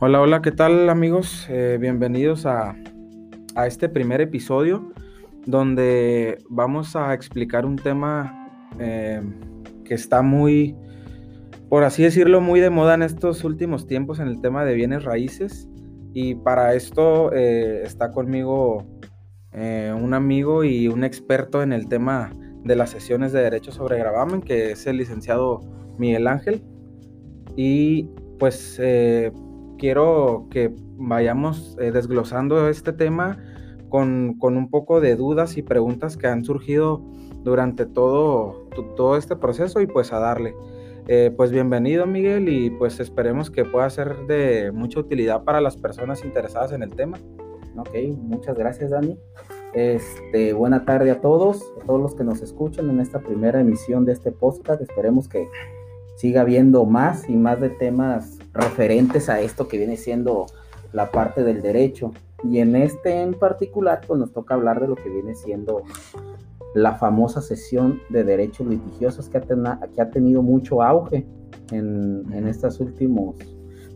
Hola, hola, ¿qué tal amigos? Eh, bienvenidos a, a, este primer episodio donde vamos a explicar un tema eh, que está muy, por así decirlo, muy de moda en estos últimos tiempos en el tema de bienes raíces. Y para esto eh, está conmigo un amigo y un experto en el tema de las sesiones de derecho sobre gravamen, que es el licenciado Miguel Ángel. Y pues quiero que vayamos eh, desglosando este tema con, un poco de dudas y preguntas que han surgido durante todo, todo este proceso y pues a darle. Eh, pues bienvenido Miguel y pues esperemos que pueda ser de mucha utilidad para las personas interesadas en el tema. Ok, muchas gracias Dani. Este, buena tarde a todos, a todos los que nos escuchan en esta primera emisión de este podcast. Esperemos que siga habiendo más y más de temas referentes a esto que viene siendo la parte del derecho. Y en este en particular, pues nos toca hablar de lo que viene siendo la famosa sesión de derechos litigiosos que ha, que ha tenido mucho auge en, en, estos últimos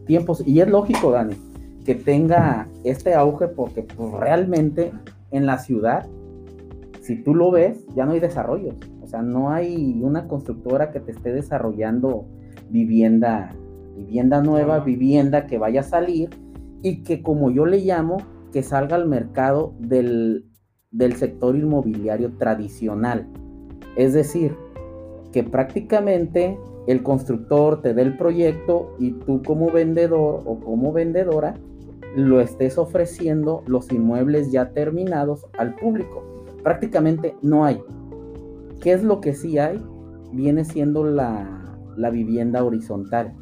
tiempos. Y es lógico, Dani, que tenga este auge porque pues, realmente en la ciudad, si tú lo ves, ya no hay desarrollo. O sea, no hay una constructora que te esté desarrollando vivienda vivienda nueva, vivienda que vaya a salir y que como yo le llamo, que salga al mercado del, sector inmobiliario tradicional. Es decir, que prácticamente el constructor te dé el proyecto y tú como vendedor o como vendedora lo estés ofreciendo los inmuebles ya terminados al público. Prácticamente no hay. ¿Qué es lo que sí hay? Viene siendo la, la vivienda horizontal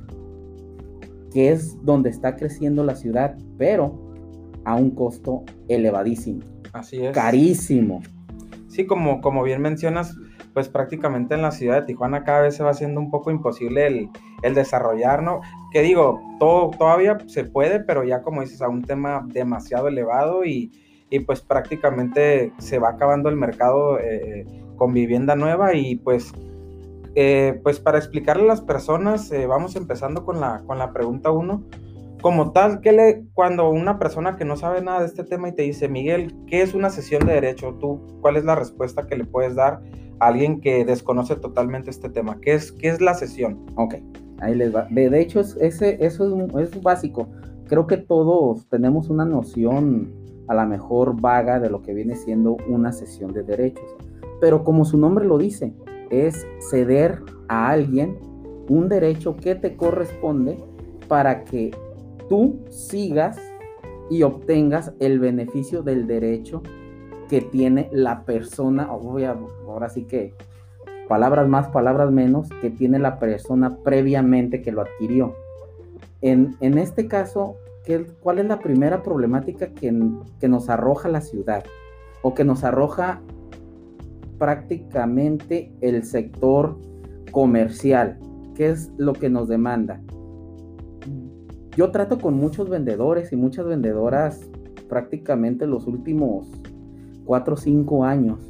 que es donde está creciendo la ciudad, pero a un costo elevadísimo. Así es. Carísimo. Sí, como, como bien mencionas, pues prácticamente en la ciudad de Tijuana cada vez se va haciendo un poco imposible el, el desarrollar, ¿no? Que digo, todo, todavía se puede, pero ya como dices, a un tema demasiado elevado y, y pues prácticamente se va acabando el mercado eh, con vivienda nueva y pues eh, pues para explicarle a las personas, eh, vamos empezando con la, con la pregunta 1. Como tal, ¿qué le, cuando una persona que no sabe nada de este tema y te dice, Miguel, ¿qué es una sesión de derecho? ¿Tú cuál es la respuesta que le puedes dar a alguien que desconoce totalmente este tema? ¿Qué es, qué es la sesión? Ok, ahí les va. De, hecho, ese, eso es, es básico. Creo que todos tenemos una noción a la mejor vaga de lo que viene siendo una sesión de derechos. Pero como su nombre lo dice, es ceder a alguien un derecho que te corresponde para que tú sigas y obtengas el beneficio del derecho que tiene la persona, ahora sí que palabras más, palabras menos, que tiene la persona previamente que lo adquirió. En, este caso, ¿qué, ¿cuál es la primera problemática que, que nos arroja la ciudad? O que nos arroja prácticamente el sector comercial. ¿Qué es lo que nos demanda? Yo trato con muchos vendedores y muchas vendedoras prácticamente los últimos 4 o 5 años.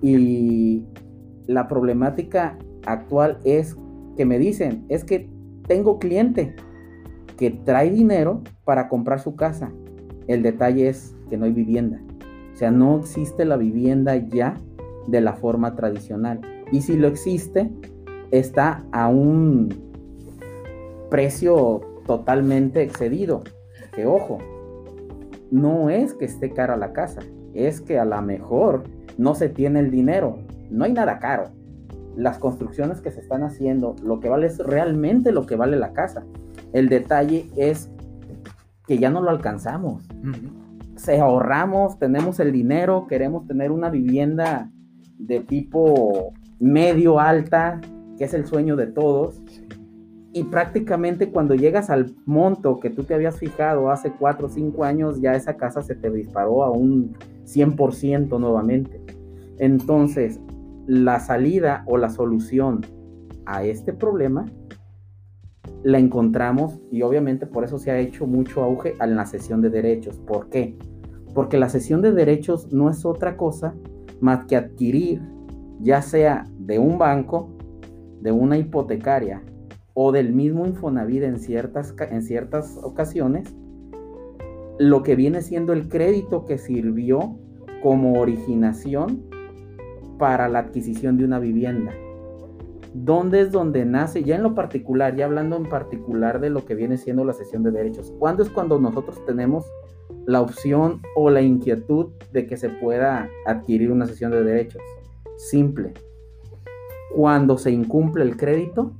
Y la problemática actual es que me dicen, es que tengo cliente que trae dinero para comprar su casa. El detalle es que no hay vivienda. O sea, no existe la vivienda ya de la forma tradicional. Y si lo existe, está a un precio totalmente excedido. Que ojo, no es que esté cara la casa, es que a lo mejor no se tiene el dinero. No hay nada caro. Las construcciones que se están haciendo, lo que vale es realmente lo que vale la casa. El detalle es que ya no lo alcanzamos. Se ahorramos, tenemos el dinero, queremos tener una vivienda de tipo medio alta, que es el sueño de todos. Y prácticamente cuando llegas al monto que tú te habías fijado hace 4 o 5 años, ya esa casa se te disparó a un 100% nuevamente. Entonces, la salida o la solución a este problema la encontramos y obviamente por eso se ha hecho mucho auge en la sesión de derechos. ¿Por qué? Porque la sesión de derechos no es otra cosa más que adquirir, ya sea de un banco, de una hipotecaria o del mismo Infonavit en ciertas, en ciertas ocasiones, lo que viene siendo el crédito que sirvió como originación para la adquisición de una vivienda. ¿Dónde es donde nace? Ya en lo particular, ya hablando en particular de lo que viene siendo la sesión de derechos. ¿Cuándo es cuando nosotros tenemos la opción o la inquietud de que se pueda adquirir una sesión de derechos? Simple. Cuando se incumple el crédito,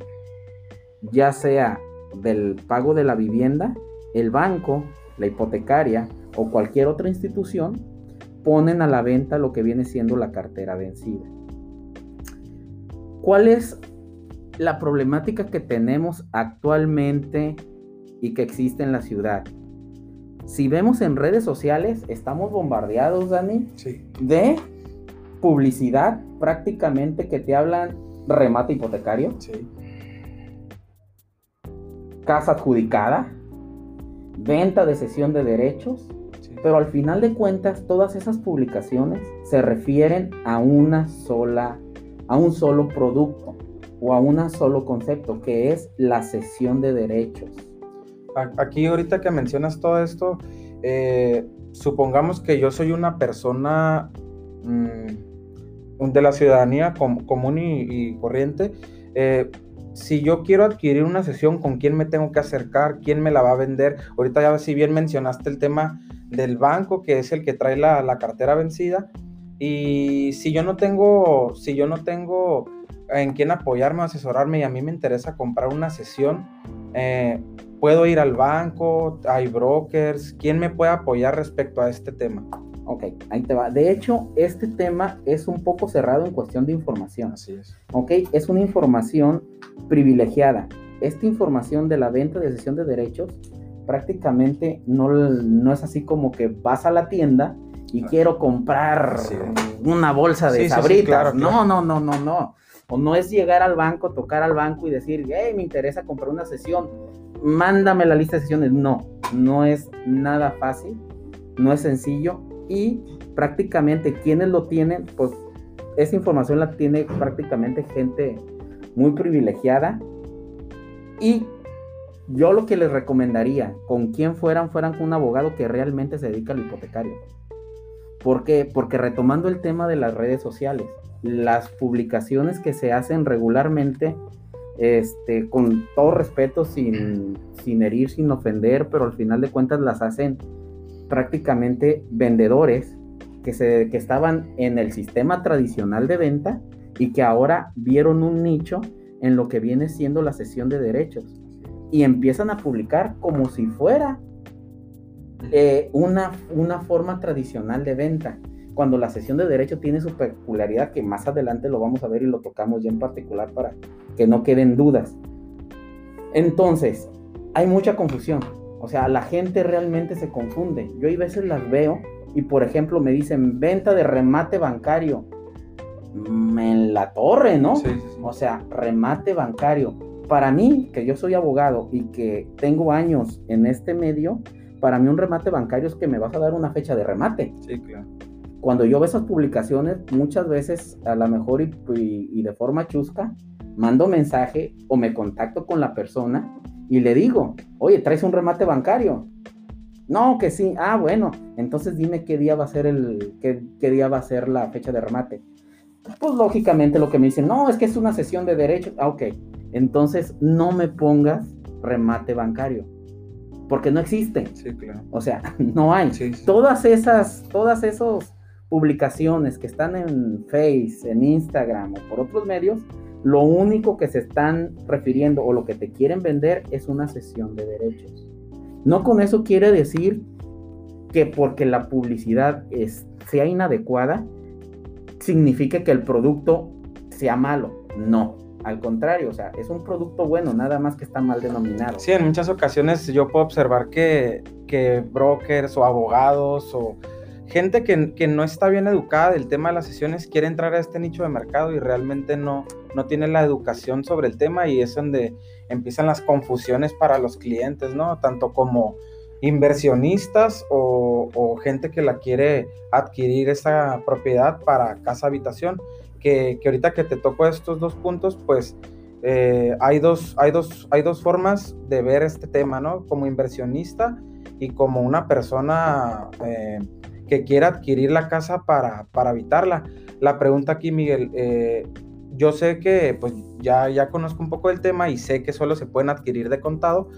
ya sea del pago de la vivienda, el banco, la hipotecaria o cualquier otra institución, ponen a la venta lo que viene siendo la cartera vencida. ¿Cuál es la problemática que tenemos actualmente y que existe en la ciudad? Si vemos en redes sociales, estamos bombardeados, Dani, de publicidad prácticamente que te hablan remate hipotecario, casa adjudicada, venta de cesión de derechos, pero al final de cuentas todas esas publicaciones se refieren a una sola a un solo producto o a un solo concepto, que es la cesión de derechos. Aquí ahorita que mencionas todo esto, eh, supongamos que yo soy una persona mm, de la ciudadanía común y, corriente. Eh, si yo quiero adquirir una sesión, ¿con quién me tengo que acercar? ¿Quién me la va a vender? Ahorita ya si bien mencionaste el tema del banco, que es el que trae la, la cartera vencida, y si yo no tengo, si yo no tengo en quién apoyarme asesorarme y a mí me interesa comprar una sesión, eh, puedo ir al banco, hay brokers, ¿quién me puede apoyar respecto a este tema? Ok, ahí te va. De hecho, este tema es un poco cerrado en cuestión de información. Así es. Ok, es una información privilegiada. Esta información de la venta de sesión de derechos prácticamente no, no es así como que vas a la tienda y quiero comprar una bolsa de sabritas. No, no, no, no, no. O no es llegar al banco, tocar al banco y decir, hey, me interesa comprar una sesión, mándame la lista de sesiones. No, no es nada fácil, no es sencillo y prácticamente quienes lo tienen, pues esa información la tiene prácticamente gente muy privilegiada y yo lo que les recomendaría, con quien fueran, fueran con un abogado que realmente se dedica al hipotecario. ¿Por qué? Porque retomando el tema de las redes sociales, las publicaciones que se hacen regularmente, este, con todo respeto, sin, sin herir, sin ofender, pero al final de cuentas las hacen prácticamente vendedores que, se, que estaban en el sistema tradicional de venta y que ahora vieron un nicho en lo que viene siendo la sesión de derechos. Y empiezan a publicar como si fuera eh, una, una forma tradicional de venta, cuando la sesión de derecho tiene su peculiaridad, que más adelante lo vamos a ver y lo tocamos ya en particular para que no queden dudas. Entonces, hay mucha confusión. O sea, la gente realmente se confunde. Yo a veces las veo y, por ejemplo, me dicen venta de remate bancario. Mm, en la torre, ¿no? O sea, remate bancario. Para mí, que yo soy abogado y que tengo años en este medio, para mí un remate bancario es que me vas a dar una fecha de remate. Sí, claro. Cuando yo veo esas publicaciones, muchas veces a lo mejor y, de forma chusca, mando mensaje o me contacto con la persona y le digo, oye, ¿traes un remate bancario? No, que sí. Ah, bueno, entonces dime qué día va a ser el, qué, qué día va a ser la fecha de remate. Pues lógicamente lo que me dicen, no, es que es una sesión de derechos. Ah, ok. Entonces no me pongas remate bancario porque no existe. Sí, claro. O sea, no hay. Todas esas, todas esas publicaciones que están en Face, en Instagram o por otros medios, lo único que se están refiriendo o lo que te quieren vender es una sesión de derechos. No con eso quiere decir que porque la publicidad es, sea inadecuada, signifique que el producto sea malo. No. Al contrario, o sea, es un producto bueno, nada más que está mal denominado. Sí, en muchas ocasiones yo puedo observar que, que brokers o abogados o gente que, que, no está bien educada del tema de las sesiones quiere entrar a este nicho de mercado y realmente no, no tiene la educación sobre el tema y es donde empiezan las confusiones para los clientes, ¿no? Tanto como inversionistas o, gente que la quiere adquirir esa propiedad para casa habitación que, ahorita que te toco estos dos puntos, pues eh, hay, dos, hay, dos, hay dos formas de ver este tema, ¿no? Como inversionista y como una persona eh, que quiera adquirir la casa para, para habitarla. La pregunta aquí, Miguel, eh, yo sé que pues ya, ya conozco un poco el tema y sé que solo se pueden adquirir de contado.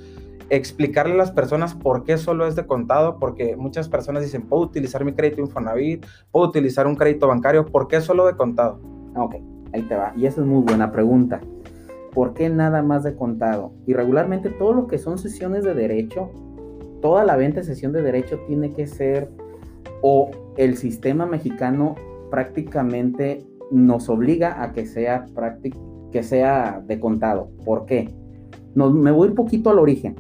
Explicarle a las personas por qué solo es de contado, porque muchas personas dicen, puedo utilizar mi crédito Infonavit, puedo utilizar un crédito bancario, ¿por qué solo de contado? Ok, ahí te va. Y esa es muy buena pregunta. ¿Por qué nada más de contado? Y regularmente todo lo que son sesiones de derecho, toda la venta de sesión de derecho tiene que ser o el sistema mexicano prácticamente nos obliga a que sea, que sea de contado. ¿Por qué? me voy un poquito al origen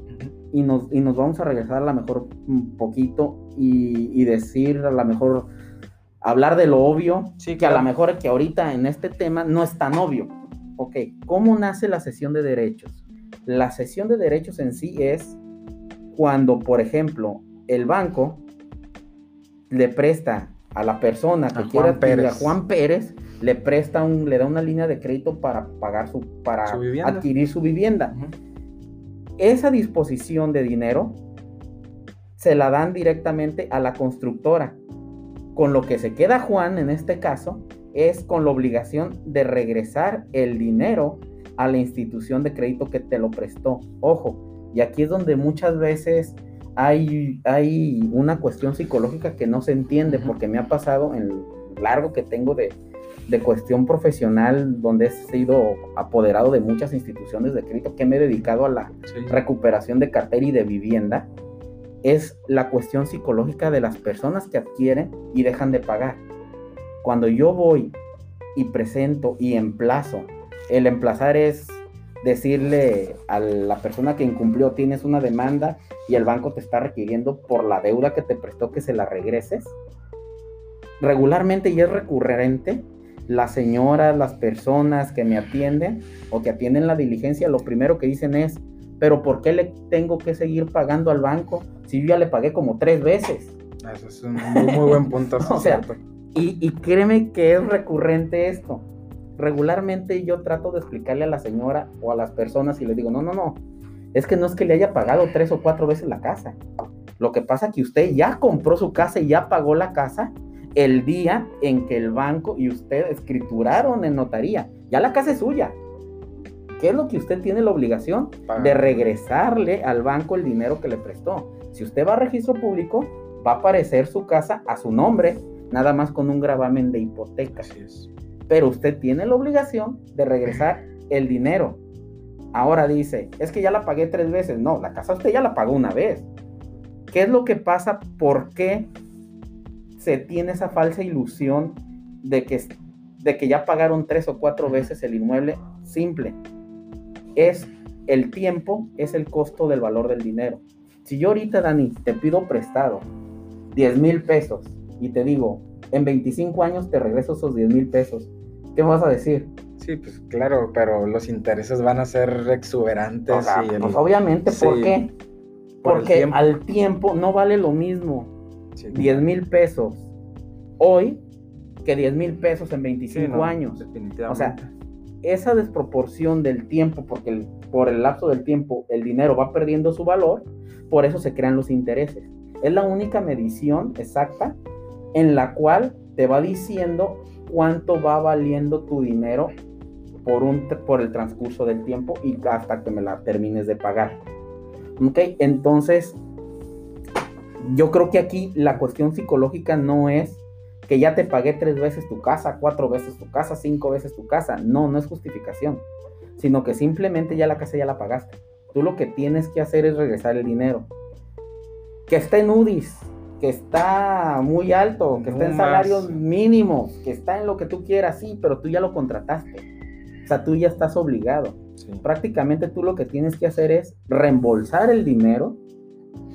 y nos, y nos vamos a regresar a lo mejor un poquito y, decir a lo mejor hablar de lo obvio, sí, que a lo mejor que ahorita en este tema no es tan obvio. Ok, ¿cómo nace la sesión de derechos? La sesión de derechos en sí es cuando, por ejemplo, el banco le presta a la persona que quiere adquirir a Juan Pérez, le presta un, le da una línea de crédito para pagar su, para adquirir su vivienda. Esa disposición de dinero se la dan directamente a la constructora. Con lo que se queda Juan en este caso es con la obligación de regresar el dinero a la institución de crédito que te lo prestó. Ojo, y aquí es donde muchas veces hay, hay una cuestión psicológica que no se entiende, porque me ha pasado en el largo que tengo de, cuestión profesional, donde he sido apoderado de muchas instituciones de crédito, que me he dedicado a la recuperación de cartera y de vivienda, es la cuestión psicológica de las personas que adquieren y dejan de pagar. Cuando yo voy y presento y emplazo, el emplazar es decirle a la persona que incumplió tienes una demanda y el banco te está requiriendo por la deuda que te prestó que se la regreses. Regularmente y es recurrente, las señoras, las personas que me atienden o que atienden la diligencia, lo primero que dicen es, pero ¿por qué le tengo que seguir pagando al banco si yo ya le pagué como tres veces? Eso es un muy, buen punto. o sea, y, y créeme que es recurrente esto regularmente yo trato de explicarle a la señora o a las personas y le digo, no, no, no, es que no es que le haya pagado tres o cuatro veces la casa. Lo que pasa es que usted ya compró su casa y ya pagó la casa el día en que el banco y usted escrituraron en notaría. Ya la casa es suya. ¿Qué es lo que usted tiene la obligación? De regresarle al banco el dinero que le prestó. Si usted va a registro público, va a aparecer su casa a su nombre, nada más con un gravamen de hipoteca. Así es pero usted tiene la obligación de regresar el dinero. Ahora dice, es que ya la pagué tres veces. No, la casa usted ya la pagó una vez. ¿Qué es lo que pasa? ¿Por qué se tiene esa falsa ilusión de que, de que ya pagaron tres o cuatro veces el inmueble? Simple. Es el tiempo, es el costo del valor del dinero. Si yo ahorita, Dani, te pido prestado 10 mil pesos y te digo, en 25 años te regreso esos 10 mil pesos ¿Qué vas a decir? Sí, pues claro, pero los intereses van a ser exuberantes. pues obviamente, ¿por qué? Porque al tiempo no vale lo mismo 10 mil pesos hoy que 10 mil pesos en 25 años. Definitivamente. O sea, esa desproporción del tiempo, porque por el lapso del tiempo el dinero va perdiendo su valor, por eso se crean los intereses. Es la única medición exacta en la cual te va diciendo cuánto va valiendo tu dinero por, un, por el transcurso del tiempo y hasta que me la termines de pagar. ¿Ok? Entonces, yo creo que aquí la cuestión psicológica no es que ya te pagué tres veces tu casa, cuatro veces tu casa, cinco veces tu casa. No, no es justificación, sino que simplemente ya la casa ya la pagaste. Tú lo que tienes que hacer es regresar el dinero. Que esté en que está muy alto, que está en salarios mínimos, que está en lo que tú quieras, sí, pero tú ya lo contrataste. O sea, tú ya estás obligado. Prácticamente tú lo que tienes que hacer es reembolsar el dinero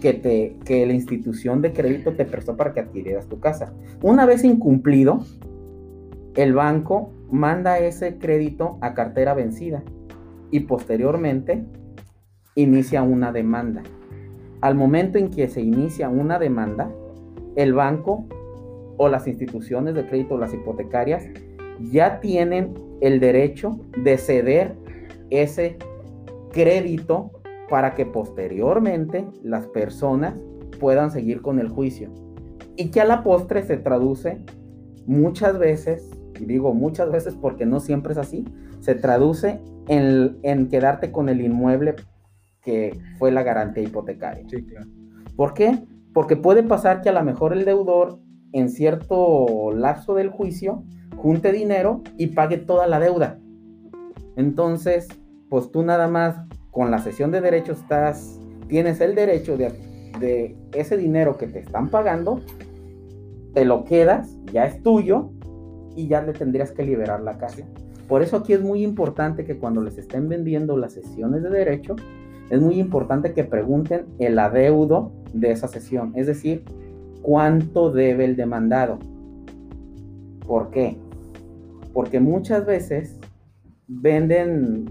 que, te, que la institución de crédito te prestó para que adquirieras tu casa. Una vez incumplido, el banco manda ese crédito a cartera vencida y posteriormente inicia una demanda. Al momento en que se inicia una demanda, el banco o las instituciones de crédito, las hipotecarias, ya tienen el derecho de ceder ese crédito para que posteriormente las personas puedan seguir con el juicio. Y que a la postre se traduce muchas veces, y digo muchas veces porque no siempre es así, se traduce en, en quedarte con el inmueble que fue la garantía hipotecaria. Sí, claro. ¿Por qué? Porque puede pasar que a lo mejor el deudor en cierto lapso del juicio junte dinero y pague toda la deuda. Entonces, pues tú nada más con la sesión de derechos estás, tienes el derecho de, de ese dinero que te están pagando, te lo quedas, ya es tuyo y ya le tendrías que liberar la casa. Por eso aquí es muy importante que cuando les estén vendiendo las sesiones de derecho, es muy importante que pregunten el adeudo de esa sesión, es decir, cuánto debe el demandado. ¿Por qué? Porque muchas veces venden,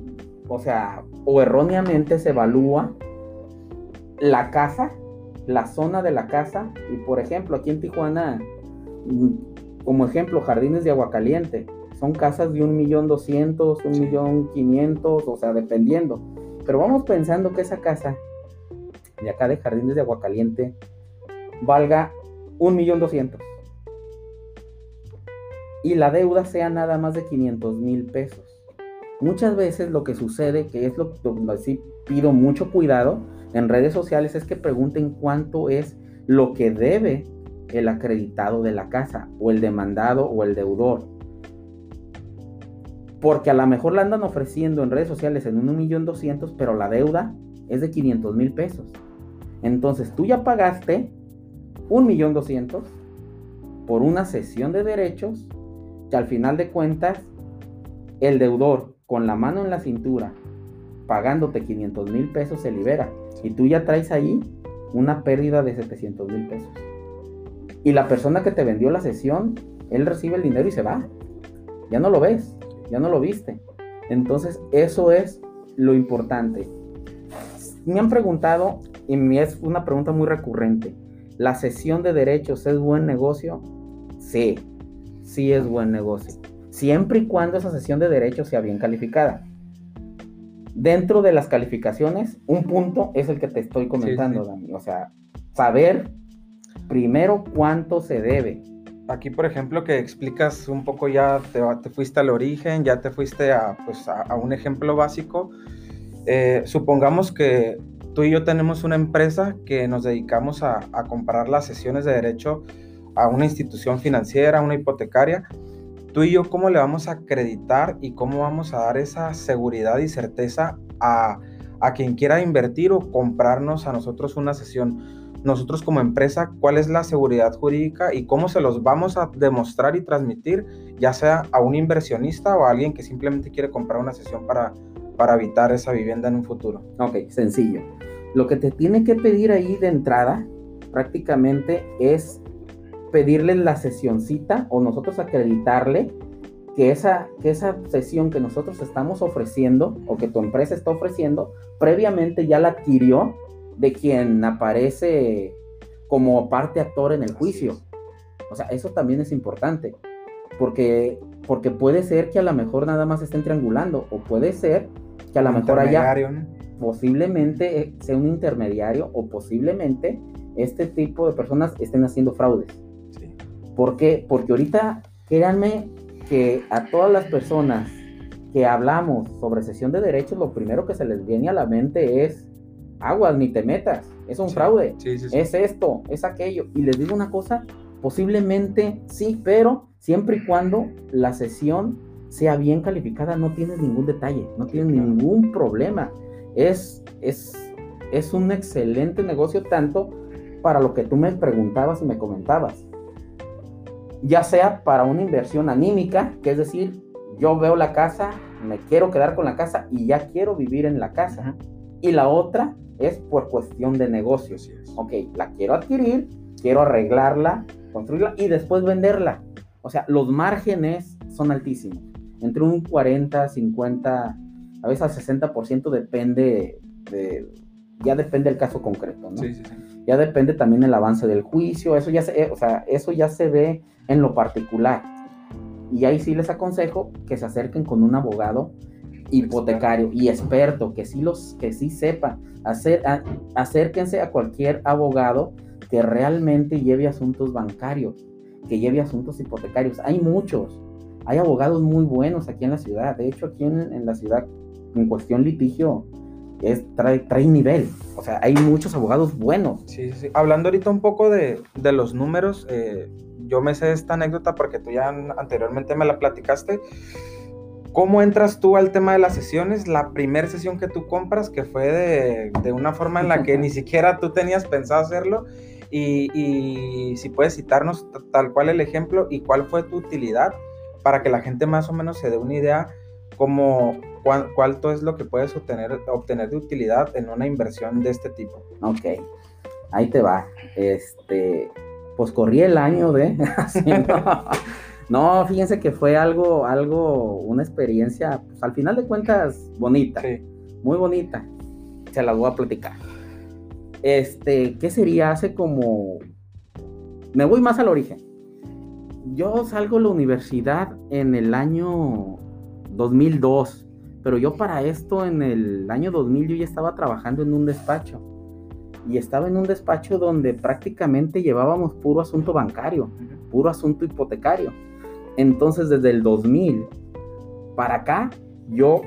o sea, o erróneamente se evalúa la casa, la zona de la casa, y por ejemplo, aquí en Tijuana, mm, como ejemplo, Jardines de Aguacaliente, son casas de un millón doscientos, un millón quinientos, o sea, dependiendo. Pero vamos pensando que esa casa de acá de Jardines de Aguacaliente valga un millón doscientos. Y la deuda sea nada más de 500 mil pesos. Muchas veces lo que sucede, que es lo que sí pido mucho cuidado en redes sociales, es que pregunten cuánto es lo que debe el acreditado de la casa, o el demandado, o el deudor. Porque a lo mejor la andan ofreciendo en redes sociales en un millón doscientos, pero la deuda es de 500 mil pesos. Entonces tú ya pagaste un millón doscientos por una sesión de derechos que al final de cuentas el deudor con la mano en la cintura pagándote 500 mil pesos se libera y tú ya traes ahí una pérdida de 700 mil pesos. Y la persona que te vendió la sesión, él recibe el dinero y se va. Ya no lo ves ya no lo viste. Entonces, eso es lo importante. Me han preguntado, y es una pregunta muy recurrente, ¿la sesión de derechos es buen negocio? Sí, sí es buen negocio. Siempre y cuando esa sesión de derechos sea bien calificada. Dentro de las calificaciones, un punto es el que te estoy comentando, Dani. O sea, saber primero cuánto se debe aquí, por ejemplo, que explicas un poco ya, te, fuiste al origen, ya te fuiste a, pues, a, un ejemplo básico. Eh, supongamos que tú y yo tenemos una empresa que nos dedicamos a, a, comprar las sesiones de derecho a una institución financiera, una hipotecaria. Tú y yo, ¿cómo le vamos a acreditar y cómo vamos a dar esa seguridad y certeza a, a quien quiera invertir o comprarnos a nosotros una sesión? Nosotros como empresa cuál es la seguridad jurídica y cómo se los vamos a demostrar y transmitir, ya sea a un inversionista o a alguien que simplemente quiere comprar una sesión para, para habitar esa vivienda en un futuro. Ok, sencillo. Lo que te tiene que pedir ahí de entrada prácticamente es pedirle la sesioncita o nosotros acreditarle que esa, que esa sesión que nosotros estamos ofreciendo o que tu empresa está ofreciendo, previamente ya la adquirió de quien aparece como parte actor en el juicio. O sea, eso también es importante, porque, porque puede ser que a lo mejor nada más estén triangulando, o puede ser que a lo mejor haya posiblemente eh, sea un intermediario, o posiblemente este tipo de personas estén haciendo fraudes. Sí. ¿Por qué? Porque ahorita, créanme que a todas las personas que hablamos sobre sesión de derechos, lo primero que se les viene a la mente es aguas, ni te metas, es un fraude, es esto, es aquello. Y les digo una cosa, posiblemente sí, pero siempre y cuando la sesión sea bien calificada, no tienes ningún detalle, no tienes ningún problema. Es, es, es un excelente negocio tanto para lo que tú me preguntabas y me comentabas. Ya sea para una inversión anímica, que es decir, yo veo la casa, me quiero quedar con la casa y ya quiero vivir en la casa. Y la otra es por cuestión de negocios. Ok, la quiero adquirir, quiero arreglarla, construirla y después venderla. O sea, los márgenes son altísimos. Entre un 40, 50, a veces al 60% depende de, ya depende del caso concreto, ¿no? Sí, sí, sí. Ya depende también el avance del juicio, eso ya se, o sea, eso ya se ve en lo particular. Y ahí sí les aconsejo que se acerquen con un abogado hipotecario y experto, que sí los, que sí sepa. Hacer, acérquense a cualquier abogado que realmente lleve asuntos bancarios, que lleve asuntos hipotecarios. Hay muchos, hay abogados muy buenos aquí en la ciudad. De hecho, aquí en, la ciudad, en cuestión litigio, es, trae, trae, nivel. O sea, hay muchos abogados buenos. Sí, sí. Hablando ahorita un poco de, de los números, eh, yo me sé esta anécdota porque tú ya anteriormente me la platicaste. ¿Cómo entras tú al tema de las sesiones? La primera sesión que tú compras, que fue de, de una forma en la que ni siquiera tú tenías pensado hacerlo, y, y, si puedes citarnos tal cual el ejemplo y cuál fue tu utilidad para que la gente más o menos se dé una idea como cuánto es lo que puedes obtener, obtener de utilidad en una inversión de este tipo. Ok, ahí te va. Este, pues corrí el año de... no, fíjense que fue algo, algo, una experiencia, pues al final de cuentas, bonita. Muy bonita. Se las voy a platicar. Este, ¿qué sería? Hace como... Me voy más al origen. Yo salgo de la universidad en el año 2002, pero yo para esto en el año 2000 yo ya estaba trabajando en un despacho. Y estaba en un despacho donde prácticamente llevábamos puro asunto bancario, puro asunto hipotecario. Entonces desde el 2000 para acá yo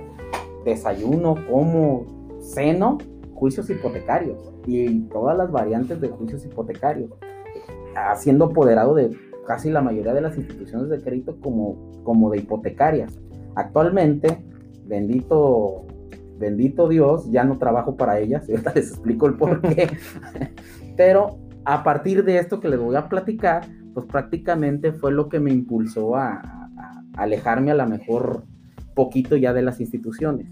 desayuno, como, ceno juicios hipotecarios y todas las variantes de juicios hipotecarios, siendo apoderado de casi la mayoría de las instituciones de crédito como, como de hipotecarias. Actualmente, bendito, bendito Dios, ya no trabajo para ellas, ahorita les explico el por qué, pero a partir de esto que les voy a platicar, pues prácticamente fue lo que me impulsó a, alejarme a la mejor poquito ya de las instituciones.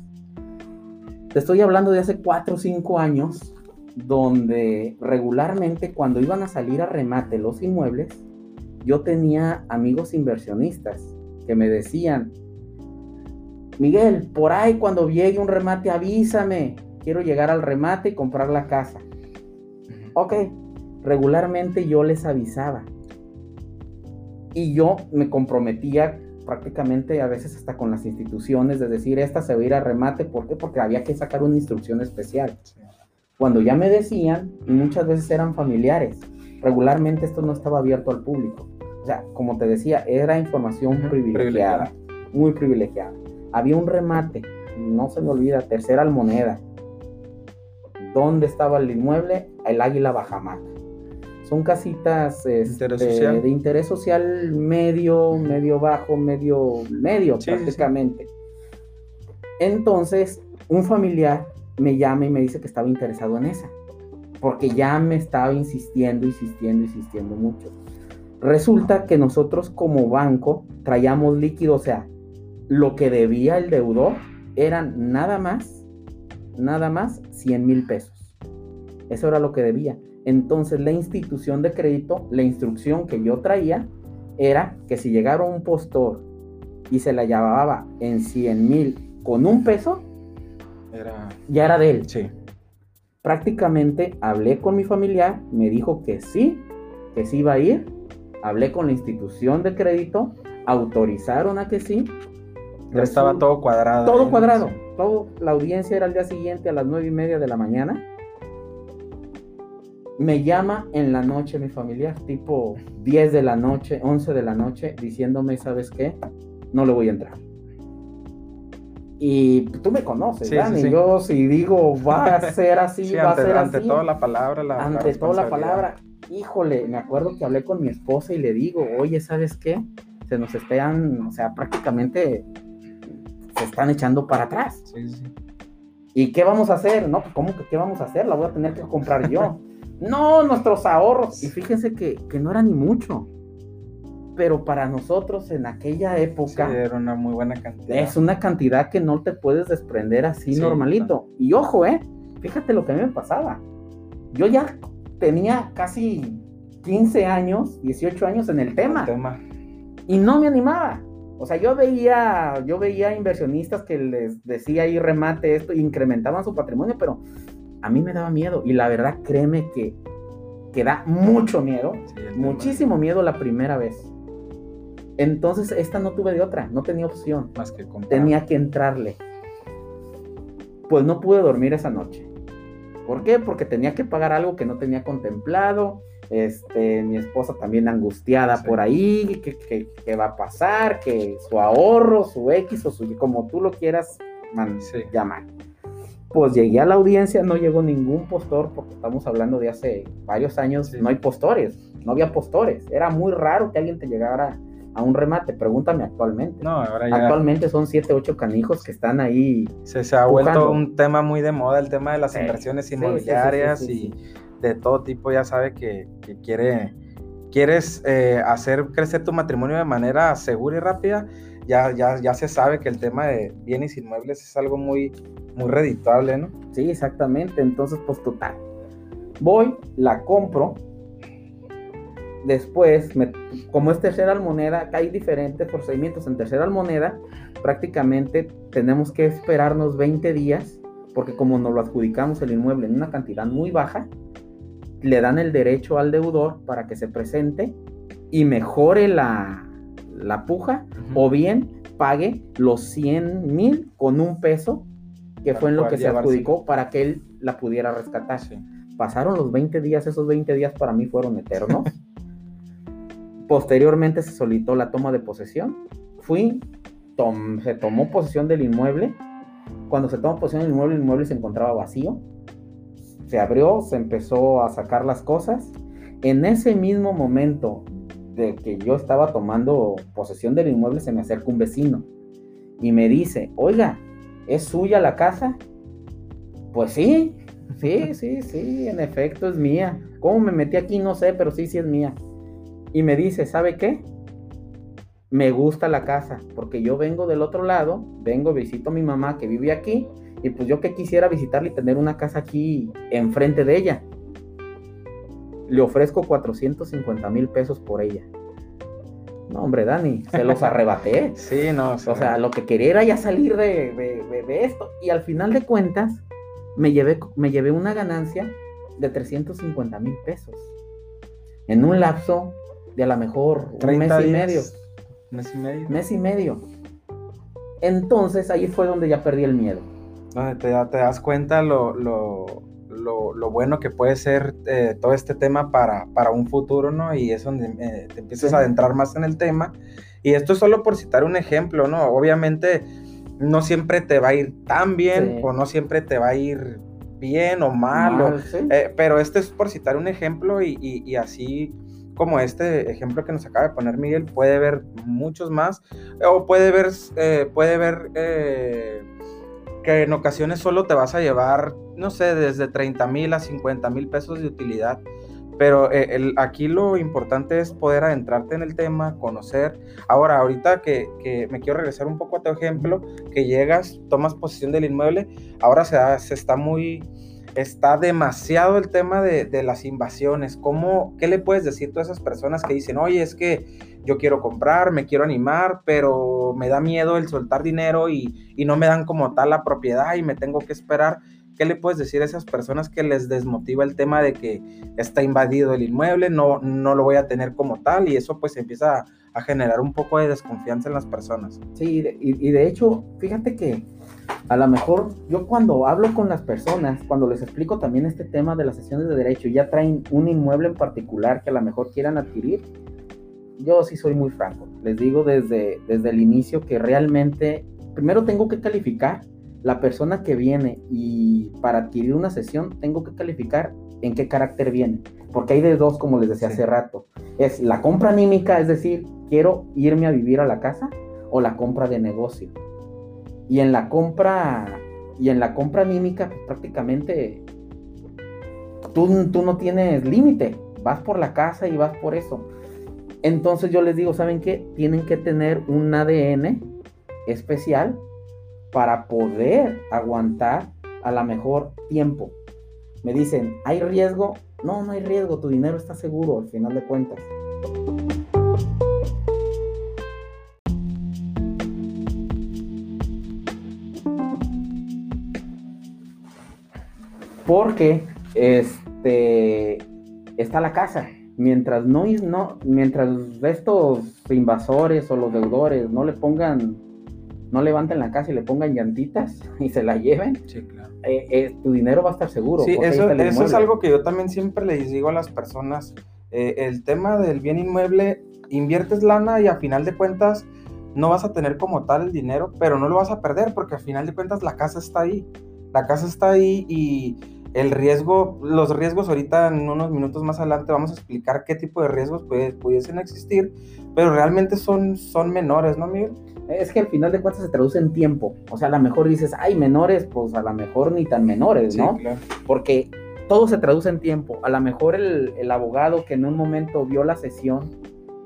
Te estoy hablando de hace 4 o 5 años, donde regularmente cuando iban a salir a remate los inmuebles, yo tenía amigos inversionistas que me decían, Miguel, por ahí cuando llegue un remate avísame, quiero llegar al remate y comprar la casa. Ok, regularmente yo les avisaba. Y yo me comprometía prácticamente a veces hasta con las instituciones de decir, esta se va a ir a remate, ¿por qué? Porque había que sacar una instrucción especial. Cuando ya me decían, y muchas veces eran familiares, regularmente esto no estaba abierto al público. O sea, como te decía, era información privilegiada, muy privilegiada. Había un remate, no se me olvida, tercera almoneda. ¿Dónde estaba el inmueble? El Águila Bajamac son casitas este, de interés social medio, medio bajo, medio, medio prácticamente. Entonces, un familiar me llama y me dice que estaba interesado en esa, porque ya me estaba insistiendo, insistiendo, insistiendo mucho. Resulta que nosotros como banco traíamos líquido, o sea, lo que debía el deudor eran nada más, nada más 100 mil pesos. Eso era lo que debía. Entonces la institución de crédito, la instrucción que yo traía era que si llegara un postor y se la llevaba en 100 mil con un peso, ya era de él. Sí. Prácticamente hablé con mi familiar, me dijo que sí, que sí iba a ir. Hablé con la institución de crédito, autorizaron a que sí. Ya estaba todo cuadrado. Todo cuadrado. Todo, la audiencia era el día siguiente a las nueve y media de la mañana me llama en la noche mi familiar, tipo 10 de la noche, 11 de la noche, diciéndome, ¿sabes qué? No le voy a entrar. Y tú me conoces, Dani. Yo si digo va a ser así, va a ser ante así. Ante toda la palabra, la Ante toda la palabra, híjole, me acuerdo que hablé con mi esposa y le digo, oye, ¿sabes qué? Se nos están, o sea, prácticamente se están echando para atrás. Sí, sí. ¿Y qué vamos a hacer? No, pues, ¿cómo que qué vamos a hacer? La voy a tener que comprar yo. No, nuestros ahorros. Y fíjense que, no era ni mucho. Pero para nosotros en aquella época. era una muy buena cantidad. Es una cantidad que no te puedes desprender así normalito. Y ojo, ¿eh? Fíjate lo que a mí me pasaba. Yo ya tenía casi 15 años, 18 años en el tema. tema. Y no me animaba. O sea, yo veía, yo veía inversionistas que les decía ahí remate esto, incrementaban su patrimonio, pero a mí me daba miedo. Y la verdad, créeme que, que da mucho miedo, muchísimo miedo la primera vez. Entonces, esta no tuve de otra, no tenía opción. Más que comprar. Tenía que entrarle. Pues no pude dormir esa noche. ¿Por qué? Porque tenía que pagar algo que no tenía contemplado. Este, mi esposa también angustiada por ahí, que, va a pasar, que su ahorro, su X o su como tú lo quieras llamar. Pues llegué a la audiencia, no llegó ningún postor, porque estamos hablando de hace varios años, no hay postores, no había postores. Era muy raro que alguien te llegara a un remate. Pregúntame actualmente. No, ahora ya... Actualmente son 7, 8 canijos que están ahí. Se, se ha vuelto un tema muy de moda, el tema de las inversiones inmobiliarias y de todo tipo. Ya sabe que, quiere, quieres eh, hacer crecer tu matrimonio de manera segura y rápida. Ya, ya, ya se sabe que el tema de bienes inmuebles es algo muy, muy redituable, ¿no? Sí, exactamente. Entonces, pues total. Voy, la compro, después, como es tercera moneda, hay diferentes procedimientos. En tercera moneda, prácticamente tenemos que esperarnos 20 días, porque como nos lo adjudicamos el inmueble en una cantidad muy baja, le dan el derecho al deudor para que se presente y mejore la, puja, o bien pague los 100 mil con un peso, que fue en lo que se adjudicó para que él la pudiera rescatar. Pasaron los 20 días, esos 20 días para mí fueron eternos. Posteriormente se solicitó la toma de posesión. Fui, se tomó posesión del inmueble. Cuando se tomó posesión del inmueble, el inmueble se encontraba vacío. Se abrió, se empezó a sacar las cosas. En ese mismo momento de que yo estaba tomando posesión del inmueble, se me acerca un vecino y me dice, oiga, ¿es suya la casa? Pues sí, sí, sí, sí, en efecto es mía. ¿Cómo me metí aquí? No sé, pero sí, sí es mía y me dice, ¿sabe qué? Me gusta la casa, porque yo vengo del otro lado, vengo, visito a mi mamá que vive aquí, y pues yo que quisiera visitarle y tener una casa aquí enfrente de ella. Le ofrezco 450 mil pesos por ella. No, hombre, Dani, se los arrebaté. sí, no. O sea, lo que quería era ya salir de, de, esto. Y al final de cuentas, me llevé, me llevé una ganancia de 350 mil pesos. En un lapso de a lo mejor un mes y medio. Mes y medio. Mes y medio. Entonces ahí fue donde ya perdí el miedo. Donde te, te das cuenta lo, lo, lo, bueno que puede ser eh, todo este tema para, para, un futuro, ¿no? Y es donde eh, te empiezas a adentrar más en el tema. Y esto es solo por citar un ejemplo, ¿no? Obviamente no siempre te va a ir tan bien o no siempre te va a ir bien o mal, eh, pero este es por citar un ejemplo y, y así como este ejemplo que nos acaba de poner Miguel, puede ver muchos más, o puede ver, eh, puede ver eh, que en ocasiones solo te vas a llevar, no sé, desde 30 mil a 50 mil pesos de utilidad. Pero eh, aquí lo importante es poder adentrarte en el tema, conocer. Ahora, ahorita que, que, me quiero regresar un poco a tu ejemplo, que llegas, tomas posesión del inmueble, ahora se, se está muy, está demasiado el tema de, las invasiones. ¿Cómo, ¿Qué le puedes decir a esas personas que dicen, oye, es que yo quiero comprar, me quiero animar, pero me da miedo el soltar dinero y, no me dan como tal la propiedad y me tengo que esperar? ¿Qué le puedes decir a esas personas que les desmotiva el tema de que está invadido el inmueble, no, no lo voy a tener como tal y eso pues empieza a, generar un poco de desconfianza en las personas? Sí, y de hecho, fíjate que a lo mejor yo cuando hablo con las personas, cuando les explico también este tema de las sesiones de derecho y ya traen un inmueble en particular que a lo mejor quieran adquirir, yo sí soy muy franco. Les digo desde, desde el inicio que realmente primero tengo que calificar la persona que viene y para adquirir una sesión tengo que calificar en qué carácter viene. Porque hay de dos, como les decía hace rato. Es la compra anímica, es decir, quiero irme a vivir a la casa, o la compra de negocio. Y en la compra, y en la compra anímica, pues, prácticamente tú, tú no tienes límite. Vas por la casa y vas por eso. Entonces yo les digo, ¿saben qué? Tienen que tener un ADN especial para poder aguantar a la mejor tiempo. Me dicen, ¿hay riesgo? No, no hay riesgo, tu dinero está seguro al final de cuentas. Porque este está la casa. Mientras no, no, mientras estos invasores o los deudores no le pongan no levanten la casa y le pongan llantitas y se la lleven, Sí, claro. eh, eh, tu dinero va a estar seguro. Sí, eso, eso es algo que yo también siempre les digo a las personas. Eh, el tema del bien inmueble, inviertes lana y a final de cuentas no vas a tener como tal el dinero, pero no lo vas a perder porque a final de cuentas la casa está ahí. La casa está ahí y el riesgo, los riesgos ahorita en unos minutos más adelante vamos a explicar qué tipo de riesgos puede- pudiesen existir, pero realmente son, son menores, ¿no, Miguel? Es que al final de cuentas se traduce en tiempo. O sea, a lo mejor dices, ay, menores, pues a lo mejor ni tan menores, ¿no? claro. Porque todo se traduce en tiempo. A lo mejor el, el abogado que en un momento vio la sesión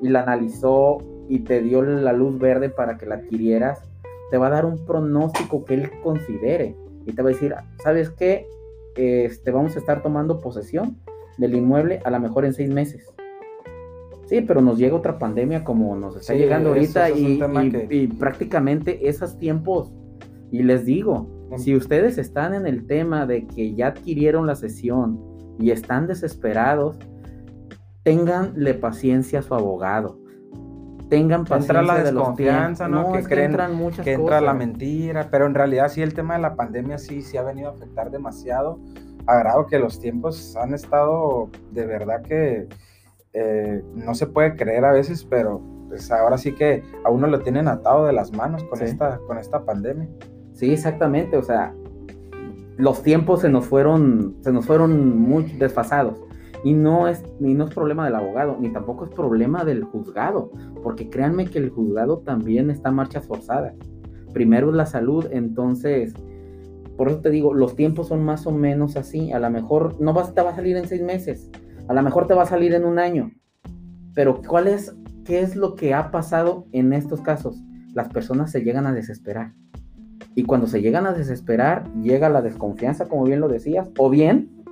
y la analizó y te dio la luz verde para que la adquirieras, te va a dar un pronóstico que él considere. Y te va a decir, ¿sabes qué? Este, vamos a estar tomando posesión del inmueble a lo mejor en seis meses. Sí, pero nos llega otra pandemia como nos está Sí, llegando ahorita eso es un y, tema y- que- y prácticamente esos tiempos, y les digo, si ustedes están en el tema de que ya adquirieron la sesión y están desesperados, ténganle paciencia a su abogado. Tengan Que paciencia entra la de los desconfianza. ¿no? Que es creen entran muchas que entra la mentira, pero en realidad sí el tema de la pandemia sí, sí ha venido a afectar demasiado, a grado que los tiempos han estado de verdad que eh, no se puede creer a veces, pero pues ahora sí que a uno lo tienen atado de las manos con, Sí. esta, con esta pandemia. Sí, exactamente, o sea, los tiempos se nos fueron, se nos fueron muy desfasados. Y no es, ni no es problema del abogado, ni tampoco es problema del juzgado, porque créanme que el juzgado también está a marchas forzadas. Primero es la salud, entonces, por eso te digo, los tiempos son más o menos así. A lo mejor no vas, te va a salir en seis meses, a lo mejor te va a salir en un año. Pero ¿cuál es, qué es lo que ha pasado en estos casos? Las personas se llegan a desesperar. Y cuando se llegan a desesperar, llega la desconfianza, como bien lo decías, o bien,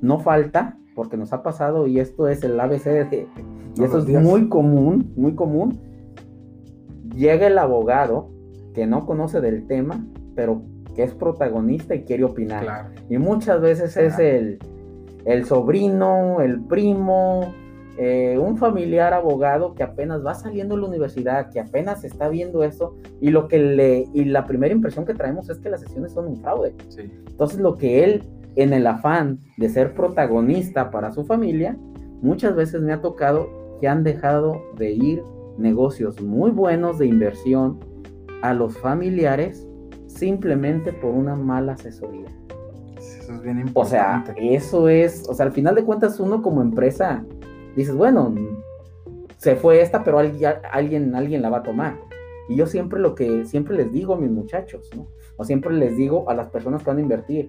no falta, porque nos ha pasado, y esto es el ABC de, y Todos esto es días. muy común, muy común, llega el abogado que no conoce del tema, pero que es protagonista y quiere opinar. Claro. Y muchas veces es Claro. el, el sobrino, el primo, eh, un familiar abogado que apenas va saliendo de la universidad, que apenas está viendo eso, y lo que le, y la primera impresión que traemos es que las sesiones son un fraude. Sí. Entonces lo que él, en el afán de ser protagonista para su familia, muchas veces me ha tocado que han dejado de ir negocios muy buenos de inversión a los familiares simplemente por una mala asesoría. Eso es bien O sea, importante. eso es, o sea, al final de cuentas uno como empresa dices, bueno, se fue esta, pero alguien, alguien, alguien la va a tomar. Y yo siempre lo que siempre les digo a mis muchachos, ¿no? O siempre les digo a las personas que van a invertir,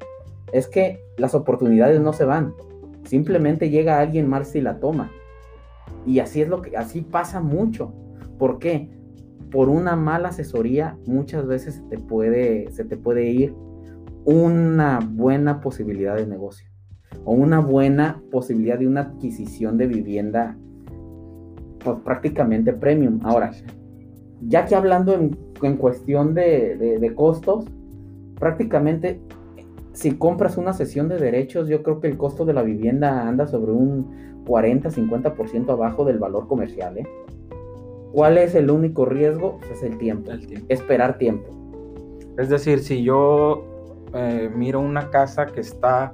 es que las oportunidades no se van. Simplemente llega alguien más y la toma. Y así es lo que, así pasa mucho. ¿Por qué? Por una mala asesoría muchas veces se te puede, se te puede ir una buena posibilidad de negocio o una buena posibilidad de una adquisición de vivienda pues prácticamente premium. Ahora, ya que hablando en, en cuestión de, de- de costos, prácticamente si compras una sesión de derechos, yo creo que el costo de la vivienda anda sobre un 40-50% abajo del valor comercial. ¿eh? ¿Cuál es el único riesgo? Pues es el tiempo. El tiempo. Esperar tiempo. Es decir, si yo eh, miro una casa que está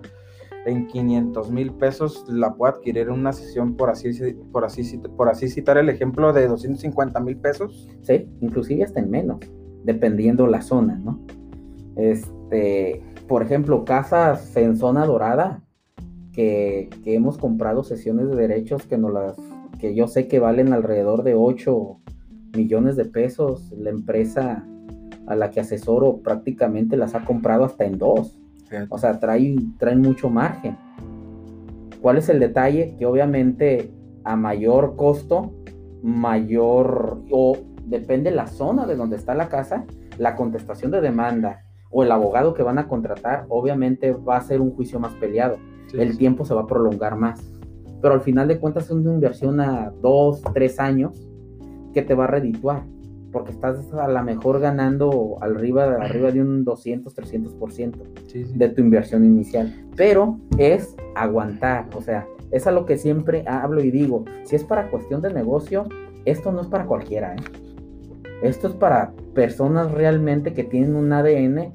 en 500 mil pesos, la puedo adquirir en una sesión, por así, por así, por así citar el ejemplo, de 250 mil pesos. Sí, inclusive hasta en menos, dependiendo la zona, ¿no? Este, por ejemplo, casas en zona dorada, que, que hemos comprado sesiones de derechos que no las, que yo sé que valen alrededor de 8 millones de pesos. La empresa a la que asesoro prácticamente las ha comprado hasta en dos. O sea, traen, traen mucho margen. ¿Cuál es el detalle? Que obviamente a mayor costo, mayor, o depende la zona de donde está la casa, la contestación de demanda o el abogado que van a contratar, obviamente va a ser un juicio más peleado. Sí, el sí. tiempo se va a prolongar más. Pero al final de cuentas es una inversión a dos, tres años que te va a redituar. Porque estás a lo mejor ganando arriba, arriba de un 200, 300% Sí, sí. de tu inversión inicial. Pero es aguantar, o sea, es a lo que siempre hablo y digo, si es para cuestión de negocio, esto no es para cualquiera, ¿eh? Esto es para personas realmente que tienen un ADN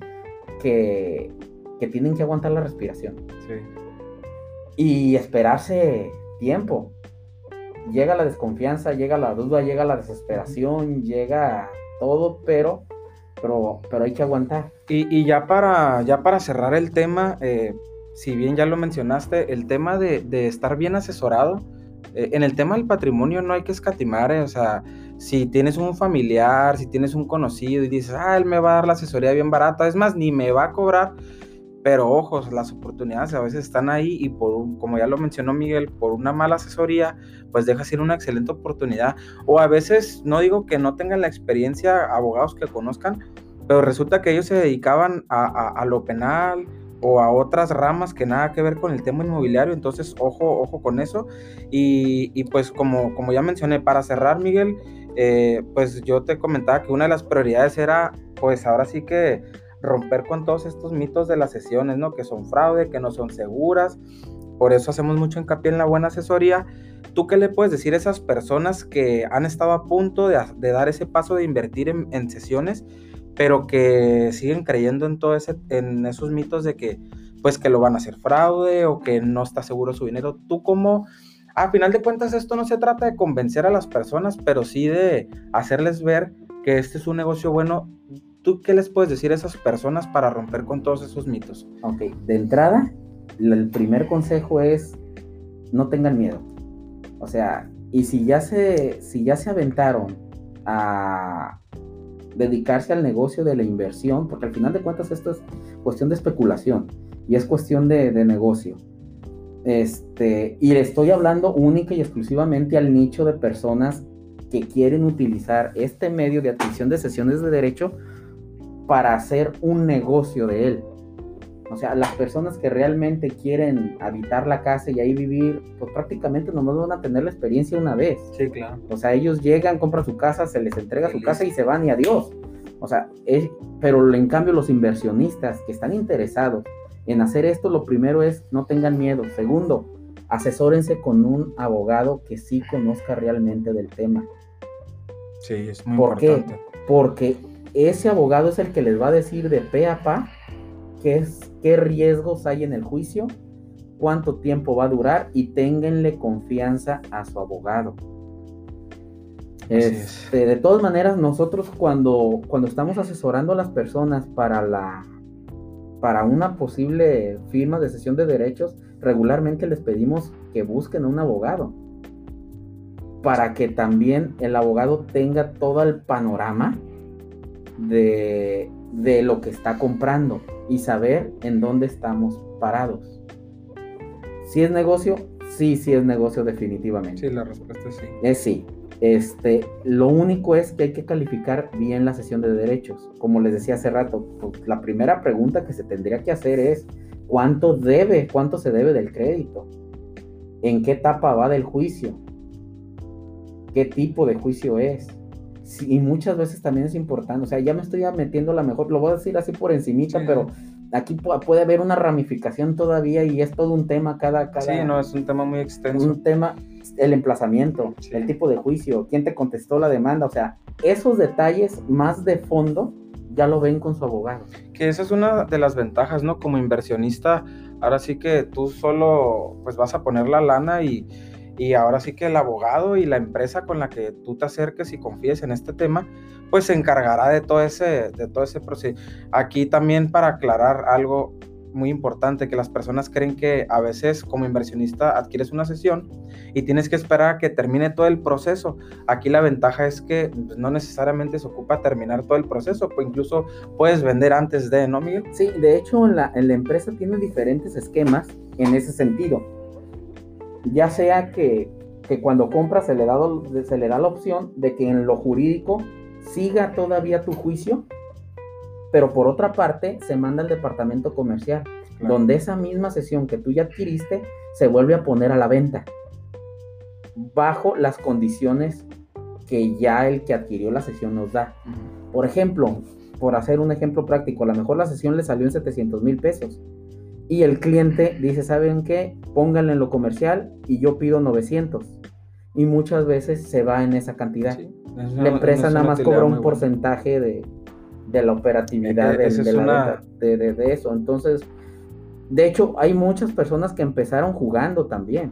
que, que tienen que aguantar la respiración. Sí. Y esperarse tiempo. Llega la desconfianza, llega la duda, llega la desesperación, llega todo, pero, pero, pero hay que aguantar. Y, y ya, para, ya para cerrar el tema, eh, si bien ya lo mencionaste, el tema de, de estar bien asesorado, eh, en el tema del patrimonio no hay que escatimar, eh, o sea, si tienes un familiar, si tienes un conocido y dices, ah, él me va a dar la asesoría bien barata, es más, ni me va a cobrar, pero ojos, las oportunidades a veces están ahí y por, como ya lo mencionó Miguel, por una mala asesoría, pues dejas ir una excelente oportunidad. O a veces, no digo que no tengan la experiencia abogados que conozcan, pero resulta que ellos se dedicaban a, a- a lo penal o a otras ramas que nada que ver con el tema inmobiliario, entonces ojo, ojo con eso. Y, y pues como, como ya mencioné, para cerrar, Miguel, eh, pues yo te comentaba que una de las prioridades era, pues ahora sí que romper con todos estos mitos de las sesiones, ¿no? Que son fraude, que no son seguras. Por eso hacemos mucho hincapié en la buena asesoría. ¿Tú qué le puedes decir a esas personas que han estado a punto de, dar ese paso de invertir en, sesiones, pero que siguen creyendo en todo esos mitos de que, pues, que lo van a hacer fraude o que no está seguro su dinero? ¿Tú cómo, a final de cuentas, esto no se trata de convencer a las personas, pero sí de hacerles ver que este es un negocio bueno? ¿Tú qué les puedes decir a esas personas para romper con todos esos mitos? Ok, de entrada, el primer consejo es no tengan miedo. O sea, y si ya se, si ya se aventaron a dedicarse al negocio de la inversión, porque al final de cuentas esto es cuestión de especulación y es cuestión de negocio. Este, y le estoy hablando única y exclusivamente al nicho de personas que quieren utilizar este medio de adquisición de sesiones de derecho para hacer un negocio de él. O sea, las personas que realmente quieren habitar la casa y ahí vivir, pues prácticamente nomás van a tener la experiencia una vez. Sí, claro. O sea, ellos llegan, compran su casa, se les entrega su casa y se van y adiós. O sea, es, pero en cambio los inversionistas que están interesados en hacer esto, lo primero es no tengan miedo. Segundo, asesórense con un abogado que sí conozca realmente del tema. Sí, es muy ¿Por qué? importante. Porque ese abogado es el que les va a decir de pe a pa qué, es, qué riesgos hay en el juicio, cuánto tiempo va a durar y ténganle confianza a su abogado. Es. Este, de todas maneras, nosotros cuando, cuando estamos asesorando a las personas para, la, para una posible firma de sesión de derechos, regularmente les pedimos que busquen a un abogado para que también el abogado tenga todo el panorama de, de lo que está comprando y saber en dónde estamos parados. Si es negocio, sí, sí es negocio definitivamente. Sí, la respuesta es sí. Es sí. Este, lo único es que hay que calificar bien la sesión de derechos. Como les decía hace rato, pues, la primera pregunta que se tendría que hacer es ¿cuánto debe, cuánto se debe del crédito? ¿En qué etapa va del juicio? ¿Qué tipo de juicio es? Sí, y muchas veces también es importante, o sea, ya me estoy metiendo la mejor, lo voy a decir así por encimita, Sí. pero aquí pu- puede haber una ramificación todavía y es todo un tema cada, cada, Sí, no, es un tema muy extenso. un tema, el emplazamiento, Sí. el tipo de juicio, quién te contestó la demanda, o sea, esos detalles más de fondo ya lo ven con su abogado. Que esa es una de las ventajas, ¿no? Como inversionista, ahora sí que tú solo pues vas a poner la lana y, y ahora sí que el abogado y la empresa con la que tú te acerques y confíes en este tema, pues se encargará de todo ese, de todo ese proceso. Aquí también para aclarar algo muy importante, que las personas creen que a veces como inversionista adquieres una sesión y tienes que esperar a que termine todo el proceso. Aquí la ventaja es que pues, no necesariamente se ocupa terminar todo el proceso, pues incluso puedes vender antes de, ¿no, Miguel? Sí, de hecho, la empresa tiene diferentes esquemas en ese sentido. Ya sea que, que cuando compras se le, da, se le da la opción de que en lo jurídico siga todavía tu juicio, pero por otra parte se manda al departamento comercial, Claro. donde esa misma sesión que tú ya adquiriste se vuelve a poner a la venta, bajo las condiciones que ya el que adquirió la sesión nos da. Por ejemplo, por hacer un ejemplo práctico, a lo mejor la sesión le salió en 700 mil pesos y el cliente dice, ¿saben qué? Pónganle en lo comercial y yo pido 900. y muchas veces se va en esa cantidad. la empresa nada más cobra un porcentaje de, la operatividad de, de, eso. Entonces, de hecho, hay muchas personas que empezaron jugando también,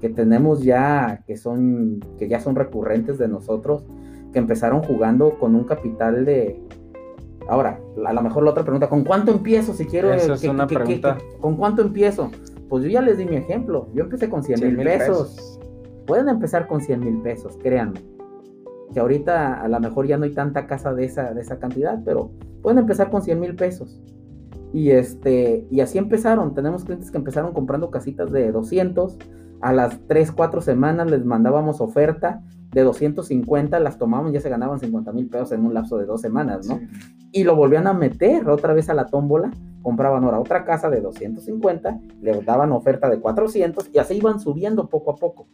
que tenemos ya, que son, que ya son recurrentes de nosotros, que empezaron jugando con un capital de, Ahora, a lo mejor la otra pregunta, ¿con cuánto empiezo si quiero? Esa es una pregunta. ¿Con cuánto empiezo? Pues yo ya les di mi ejemplo. Yo empecé con 100 mil pesos. Pueden empezar con 100 mil pesos, créanme. Que ahorita a lo mejor ya no hay tanta casa de esa, de esa cantidad, pero pueden empezar con 100 mil pesos. Y, este, y así empezaron. Tenemos clientes que empezaron comprando casitas de 200. A las 3, 4 semanas les mandábamos oferta de 250, las tomaban, ya se ganaban 50 mil pesos en un lapso de dos semanas, ¿no? y lo volvían a meter otra vez a la tómbola, compraban ahora otra casa de 250, le daban oferta de 400 y así iban subiendo poco a poco.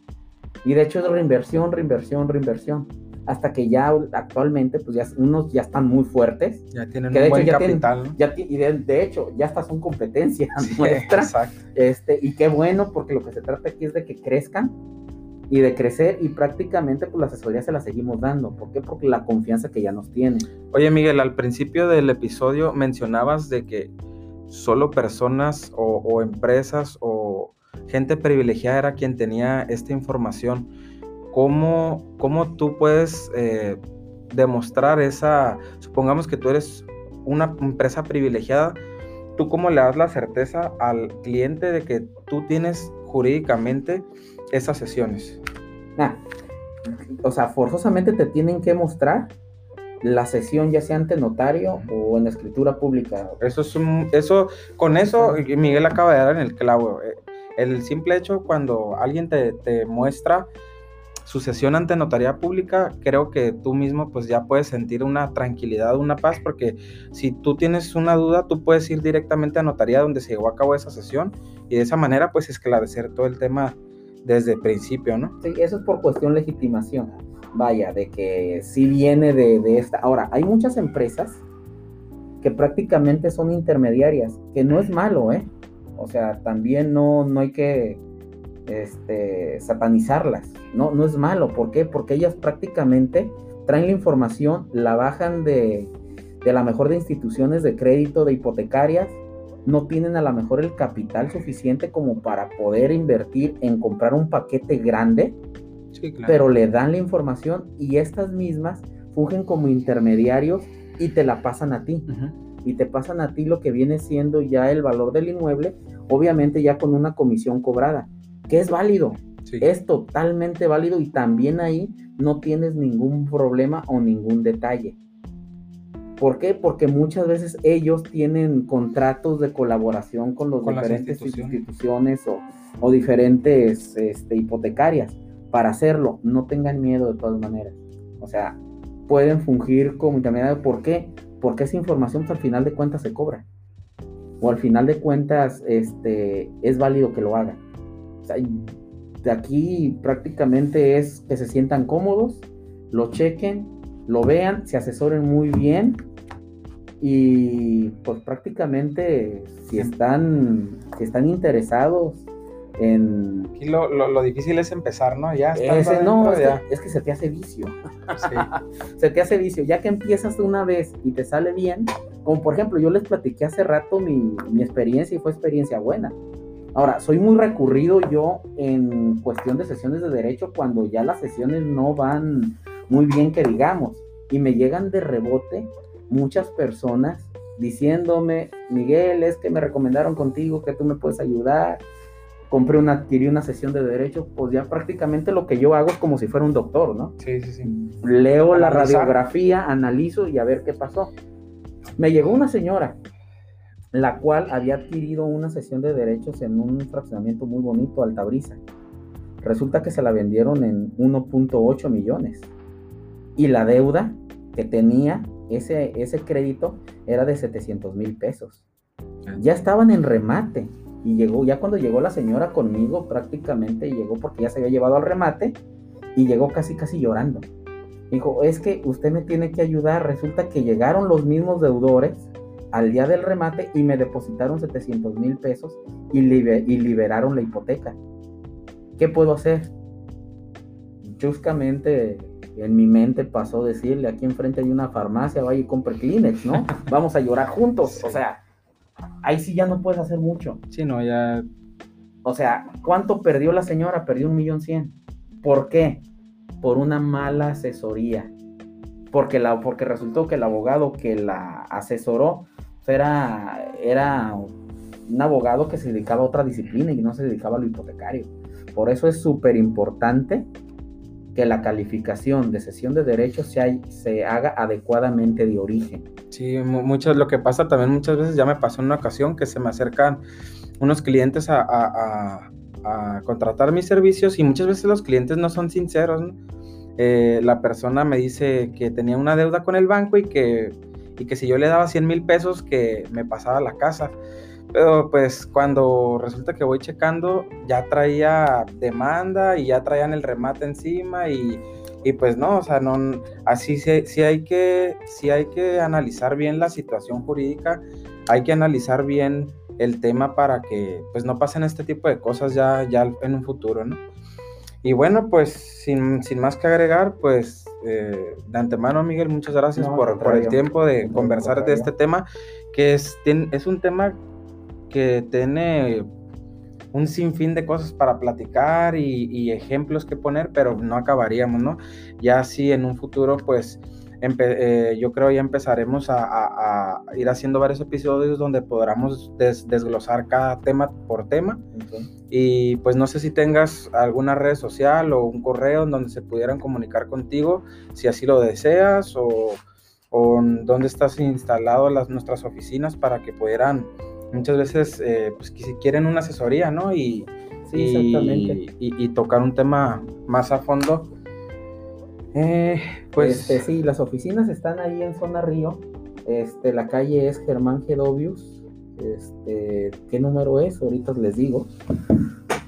Y de hecho es reinversión, reinversión, reinversión. Hasta que ya actualmente, pues ya unos ya están muy fuertes. Ya tienen un buen capital. ya y de, hecho, ya estas son competencias nuestras. Este, y qué bueno, porque lo que se trata aquí es de que crezcan y de crecer y prácticamente pues la asesoría se la seguimos dando. ¿Por qué? Porque la confianza que ya nos tiene. Oye Miguel, al principio del episodio mencionabas de que solo personas o, empresas o gente privilegiada era quien tenía esta información. ¿Cómo, cómo tú puedes eh, demostrar esa, supongamos que tú eres una empresa privilegiada, ¿tú cómo le das la certeza al cliente de que tú tienes jurídicamente esas sesiones? o sea, forzosamente te tienen que mostrar la sesión ya sea ante notario o en escritura pública. Eso es un, eso, con eso Miguel acaba de dar en el clavo. Eh, el simple hecho cuando alguien te, te muestra su sesión ante notaría pública, creo que tú mismo pues ya puedes sentir una tranquilidad, una paz, porque si tú tienes una duda, tú puedes ir directamente a notaría donde se llevó a cabo esa sesión y de esa manera pues esclarecer todo el tema desde el principio, ¿no? Sí, eso es por cuestión legitimación. Vaya, de que sí viene de, esta. Ahora, hay muchas empresas que prácticamente son intermediarias, que no es malo, ¿eh? O sea, también no, no hay que este, satanizarlas. No, no es malo. ¿Por qué? Porque ellas prácticamente traen la información, la bajan de, de la mejor de instituciones de crédito, de hipotecarias, no tienen a lo mejor el capital suficiente como para poder invertir en comprar un paquete grande, pero le dan la información y estas mismas fungen como intermediarios y te la pasan a ti. Y te pasan a ti lo que viene siendo ya el valor del inmueble, obviamente ya con una comisión cobrada, que es válido. Es totalmente válido y también ahí no tienes ningún problema o ningún detalle. ¿Por qué? Porque muchas veces ellos tienen contratos de colaboración con los diferentes instituciones, o, diferentes este, hipotecarias para hacerlo. No tengan miedo de todas maneras. O sea, pueden fungir como intermediarios. ¿Por qué? Porque esa información pues, al final de cuentas se cobra. O al final de cuentas este, es válido que lo hagan. O sea, de aquí prácticamente es que se sientan cómodos, lo chequen, lo vean, se asesoren muy bien y pues prácticamente si están, si están interesados en... Aquí lo, lo, difícil es empezar, ¿no? Ya no, es, Que, se te hace vicio. se te hace vicio. Ya que empiezas una vez y te sale bien, como por ejemplo yo les platiqué hace rato mi, mi experiencia y fue experiencia buena. Ahora, soy muy recurrido yo en cuestión de sesiones de derecho cuando ya las sesiones no van muy bien que digamos y me llegan de rebote muchas personas diciéndome, Miguel, es que me recomendaron contigo que tú me puedes ayudar. Compré una, adquirí una sesión de derecho, pues ya prácticamente lo que yo hago es como si fuera un doctor, ¿no? Sí, sí, sí. Leo la radiografía, analizo y a ver qué pasó. Me llegó una señora, la cual había adquirido una sesión de derechos en un fraccionamiento muy bonito, Altabrisa. Resulta que se la vendieron en 1.8 millones. Y la deuda que tenía ese, ese crédito era de 700 mil pesos. Ah. Ya estaban en remate. Y llegó, ya cuando llegó la señora conmigo, prácticamente llegó porque ya se había llevado al remate y llegó casi, casi llorando. Dijo, es que usted me tiene que ayudar. Resulta que llegaron los mismos deudores al día del remate y me depositaron 700 mil pesos y, y liberaron la hipoteca. ¿Qué puedo hacer? chuscamente en mi mente pasó decirle, aquí enfrente hay una farmacia, vaya y compre Kleenex, ¿no? Vamos a llorar juntos. O sea, ahí sí ya no puedes hacer mucho. Sí, no, ya... O sea, ¿cuánto perdió la señora? Perdió un millón cien. ¿Por qué? Por una mala asesoría. Porque, la, porque resultó que el abogado que la asesoró era, era un abogado que se dedicaba a otra disciplina y no se dedicaba a lo hipotecario. Por eso es súper importante que la calificación de sesión de derechos se, se haga adecuadamente de origen. Sí, mucho lo que pasa también muchas veces, ya me pasó en una ocasión que se me acercan unos clientes a, a, a, contratar mis servicios y muchas veces los clientes no son sinceros. Eh, la persona me dice que tenía una deuda con el banco y que, y que si yo le daba 100 mil pesos que me pasaba la casa. Pero pues cuando resulta que voy checando, ya traía demanda y ya traían el remate encima y, pues no, o sea, no, así sí, hay que, sí hay que analizar bien la situación jurídica, hay que analizar bien el tema para que pues no pasen este tipo de cosas ya, ya en un futuro, ¿no? Y bueno, pues sin, más que agregar, pues eh, de antemano, Miguel, muchas gracias por, por, el tiempo de conversar de este tema, que es, es un tema que tiene un sinfín de cosas para platicar y, ejemplos que poner, pero no acabaríamos, ¿no? Ya así en un futuro, pues eh, yo creo ya empezaremos a, ir haciendo varios episodios donde podamos desglosar cada tema por tema. Y pues no sé si tengas alguna red social o un correo en donde se pudieran comunicar contigo, si así lo deseas, o, o dónde estás instalado las, nuestras oficinas para que pudieran muchas veces, eh, pues, si quieren una asesoría, ¿no? Y, y, tocar un tema más a fondo. Eh, pues este, sí, las oficinas están ahí en Zona Río. Este, la calle es Germán Gedovius. Este, ¿qué número es? Ahorita les digo.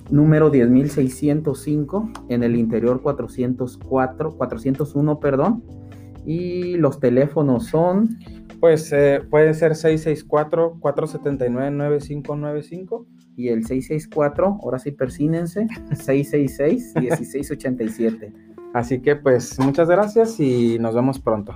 Número 10605 en el interior 404, 401, perdón. Y los teléfonos son pues eh, puede ser 664-479-9595. Y el 664, ahora sí persínense, 666-1687. Así que pues muchas gracias y nos vemos pronto.